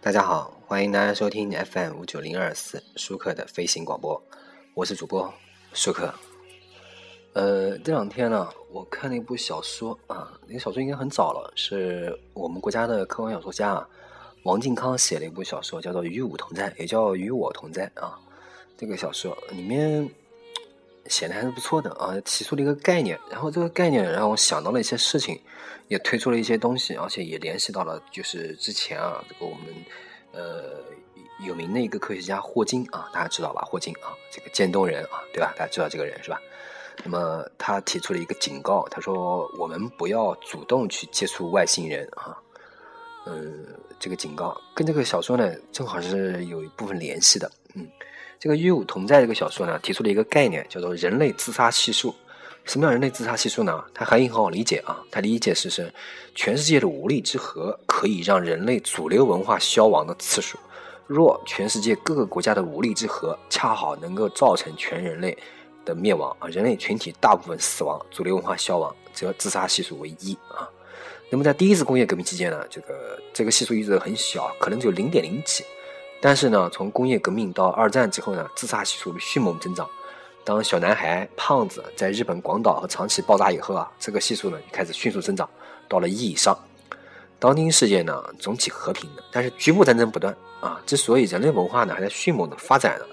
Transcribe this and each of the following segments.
大家好，欢迎大家收听 FM 五九零二四舒克的飞行广播，我是主播舒克。呃，这两天呢，我看了一部小说啊，那个小说应该很早了，是我们国家的科幻小说家啊王靖康写了一部小说，叫做《与吾同在》，也叫《与我同在》啊。这个小说里面写的还是不错的啊，提出了一个概念，然后这个概念让我想到了一些事情，也推出了一些东西，而且也联系到了就是之前啊，这个我们呃有名的一个科学家霍金啊，大家知道吧？霍金啊，这个渐冻人啊，对吧？大家知道这个人是吧？那么他提出了一个警告，他说我们不要主动去接触外星人啊。嗯，这个警告跟这个小说呢正好是有一部分联系的。嗯，这个《与我同在》这个小说呢提出了一个概念，叫做人类自杀系数。什么叫人类自杀系数呢？它含义很好理解啊，它理解是是全世界的武力之和可以让人类主流文化消亡的次数。若全世界各个国家的武力之和恰好能够造成全人类。的灭亡啊，人类群体大部分死亡，主流文化消亡，则自杀系数为一啊。那么在第一次工业革命期间呢，这个这个系数一直很小，可能只有零点零几。但是呢，从工业革命到二战之后呢，自杀系数迅猛增长。当小男孩、胖子在日本广岛和长崎爆炸以后啊，这个系数呢开始迅速增长，到了一以上。当今世界呢总体和平的，但是局部战争不断啊。之所以人类文化呢还在迅猛的发展呢。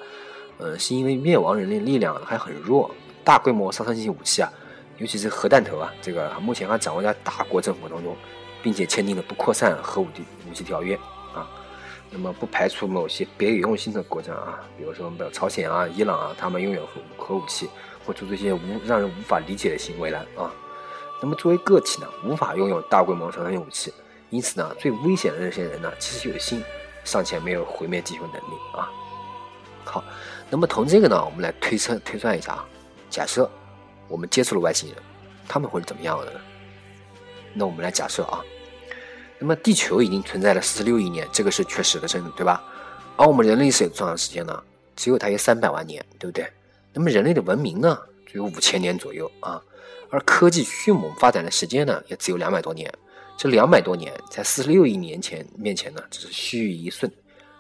呃，是因为灭亡人类力量还很弱，大规模杀伤性武器啊，尤其是核弹头啊，这个目前还掌握在大国政府当中，并且签订了不扩散核武器武器条约。那么不排除某些别有用心的国家啊，比如说我们朝鲜啊、伊朗啊，他们拥有核核武器，或做这些无让人无法理解的行为来啊。那么作为个体呢，无法拥有大规模杀伤性武器，因此呢，最危险的那些人呢，其实有心，尚且没有毁灭地球能力啊。好。那么从这个呢，我们来推测推算一下啊。假设我们接触了外星人，他们会是怎么样的呢？那我们来假设啊。那么地球已经存在了四十六亿年，这个是确实的，真的对吧？而我们人类是有多长时间呢？只有大约三百万年，对不对？那么人类的文明呢，只有五千年左右啊。而科技迅猛发展的时间呢，也只有两百多年。这两百多年在四十六亿年前面前呢，只是须臾一瞬。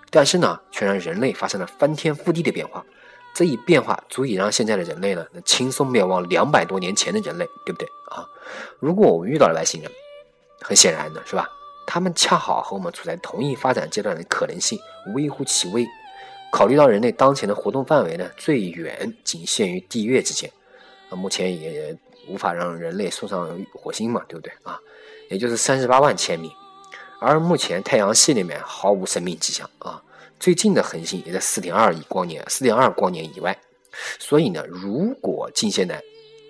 但是呢，却让人类发生了翻天覆地的变化。这一变化足以让现在的人类呢，能轻松灭亡两百多年前的人类，对不对啊？如果我们遇到了外星人，很显然的是吧？他们恰好和我们处在同一发展阶段的可能性微乎其微。考虑到人类当前的活动范围呢，最远仅限于地月之间，啊，目前也无法让人类送上火星嘛，对不对啊？也就是三十八万千米。而目前太阳系里面毫无生命迹象啊，最近的恒星也在四点二亿光年、四点二光年以外。所以呢，如果近现代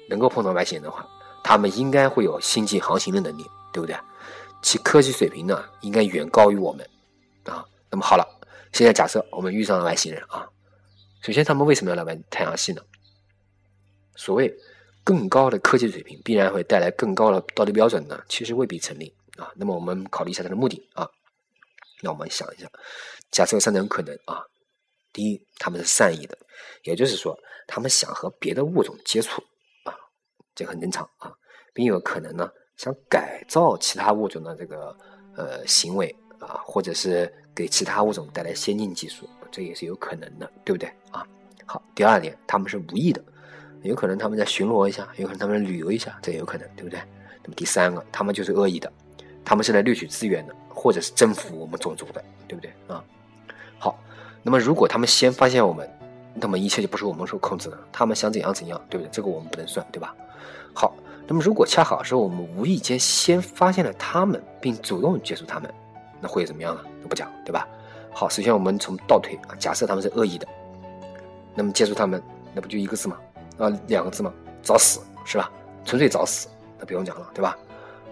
能够碰到外星人的话，他们应该会有星际航行的能力，对不对？其科技水平呢，应该远高于我们啊。那么好了，现在假设我们遇上了外星人啊，首先他们为什么要来外太阳系呢？所谓更高的科技水平必然会带来更高的道德标准呢，其实未必成立。啊，那么我们考虑一下它的目的啊。那我们想一下，假设有三种可能啊。第一，他们是善意的，也就是说，他们想和别的物种接触啊，这很正常啊，并有可能呢，想改造其他物种的这个呃行为啊，或者是给其他物种带来先进技术，这也是有可能的，对不对啊？好，第二点，他们是无意的，有可能他们在巡逻一下，有可能他们旅游一下，这也有可能，对不对？那么第三个，他们就是恶意的。他们是来掠取资源的，或者是征服我们种族的，对不对啊？好，那么如果他们先发现我们，那么一切就不是我们所控制的，他们想怎样怎样，对不对？这个我们不能算，对吧？好，那么如果恰好是我们无意间先发现了他们，并主动接触他们，那会怎么样呢？都不讲，对吧？好，首先我们从倒推啊，假设他们是恶意的，那么接触他们，那不就一个字吗？啊，两个字吗？找死是吧？纯粹找死，那不用讲了，对吧？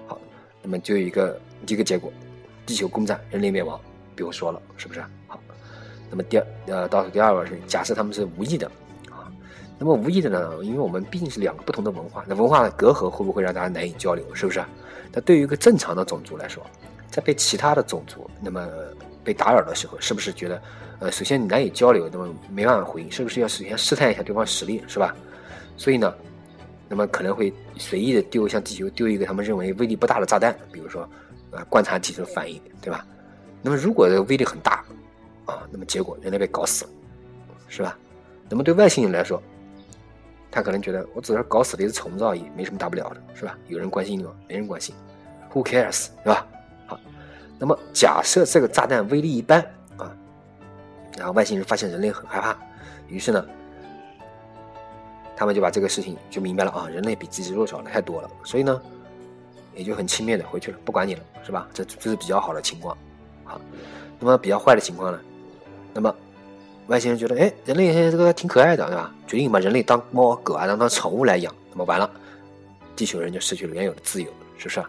好那么就有一个一个结果，地球攻占，人类灭亡，不用说了，是不是？好，那么第二呃倒数第二个是假设他们是无意的，那么无意的呢？因为我们毕竟是两个不同的文化，那文化的隔阂会不会让大家难以交流？是不是？那对于一个正常的种族来说，在被其他的种族那么被打扰的时候，是不是觉得呃首先你难以交流，那么没办法回应，是不是要首先试探一下对方实力，是吧？所以呢？那么可能会随意的丢向地球丢一个他们认为威力不大的炸弹，比如说，呃，观察地球反应，对吧？那么如果威力很大啊，那么结果人类被搞死了，是吧？那么对外星人来说，他可能觉得我只是搞死了一只虫子而已，没什么大不了的，是吧？有人关心你吗？没人关心，Who cares，对吧？好，那么假设这个炸弹威力一般啊，然后外星人发现人类很害怕，于是呢，他们就把这个事情就明白了啊，人类比自己弱小的太多了，所以呢，也就很轻蔑的回去了，不管你了，是吧？这这是比较好的情况，好，那么比较坏的情况呢，那么。外星人觉得，哎，人类这个挺可爱的，对吧？决定把人类当猫狗啊，当当宠物来养。那么完了，地球人就失去了原有的自由，是不是？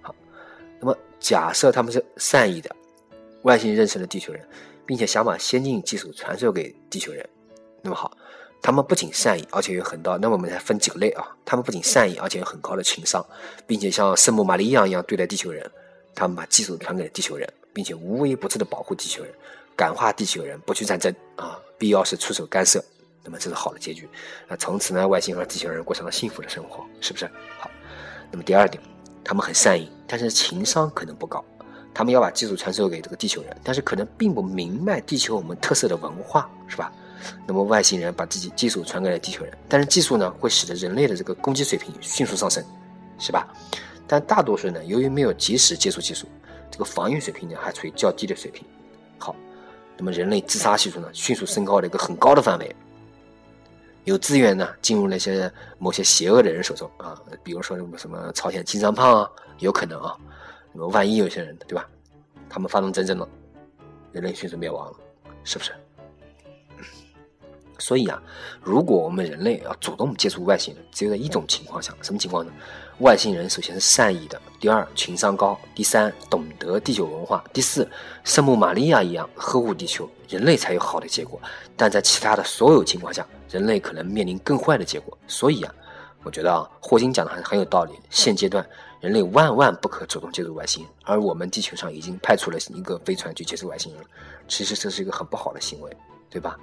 好，那么假设他们是善意的，外星人认识了地球人，并且想把先进技术传授给地球人。那么好，他们不仅善意，而且有很高。那么我们再分几个类啊？他们不仅善意，而且有很高的情商，并且像圣母玛利亚一样对待地球人。他们把技术传给了地球人，并且无微不至的保护地球人。感化地球人不去战争啊，必要时出手干涉，那么这是好的结局。那从此呢，外星人和地球人过上了幸福的生活，是不是？好，那么第二点，他们很善意，但是情商可能不高。他们要把技术传授给这个地球人，但是可能并不明白地球我们特色的文化，是吧？那么外星人把自己技术传给了地球人，但是技术呢，会使得人类的这个攻击水平迅速上升，是吧？但大多数人呢，由于没有及时接触技术，这个防御水平呢，还处于较低的水平。好。那么人类自杀系数呢，迅速升高了一个很高的范围，有资源呢进入那些某些邪恶的人手中啊，比如说什么什么朝鲜金三胖啊，有可能啊，那么万一有些人对吧，他们发动战争了，人类迅速灭亡了，是不是？所以啊，如果我们人类要主动接触外星人，只有在一种情况下，什么情况呢？外星人首先是善意的，第二情商高，第三懂得地球文化，第四圣母玛利亚一样呵护地球，人类才有好的结果。但在其他的所有情况下，人类可能面临更坏的结果。所以啊，我觉得啊，霍金讲的还是很有道理。现阶段，人类万万不可主动接触外星人，而我们地球上已经派出了一个飞船去接触外星人了，其实这是一个很不好的行为，对吧？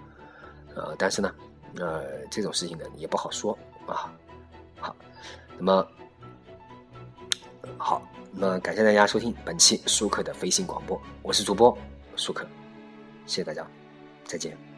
呃，但是呢，呃，这种事情呢也不好说啊。好，那么。好，那么感谢大家收听本期舒克的飞行广播，我是主播舒克，谢谢大家，再见。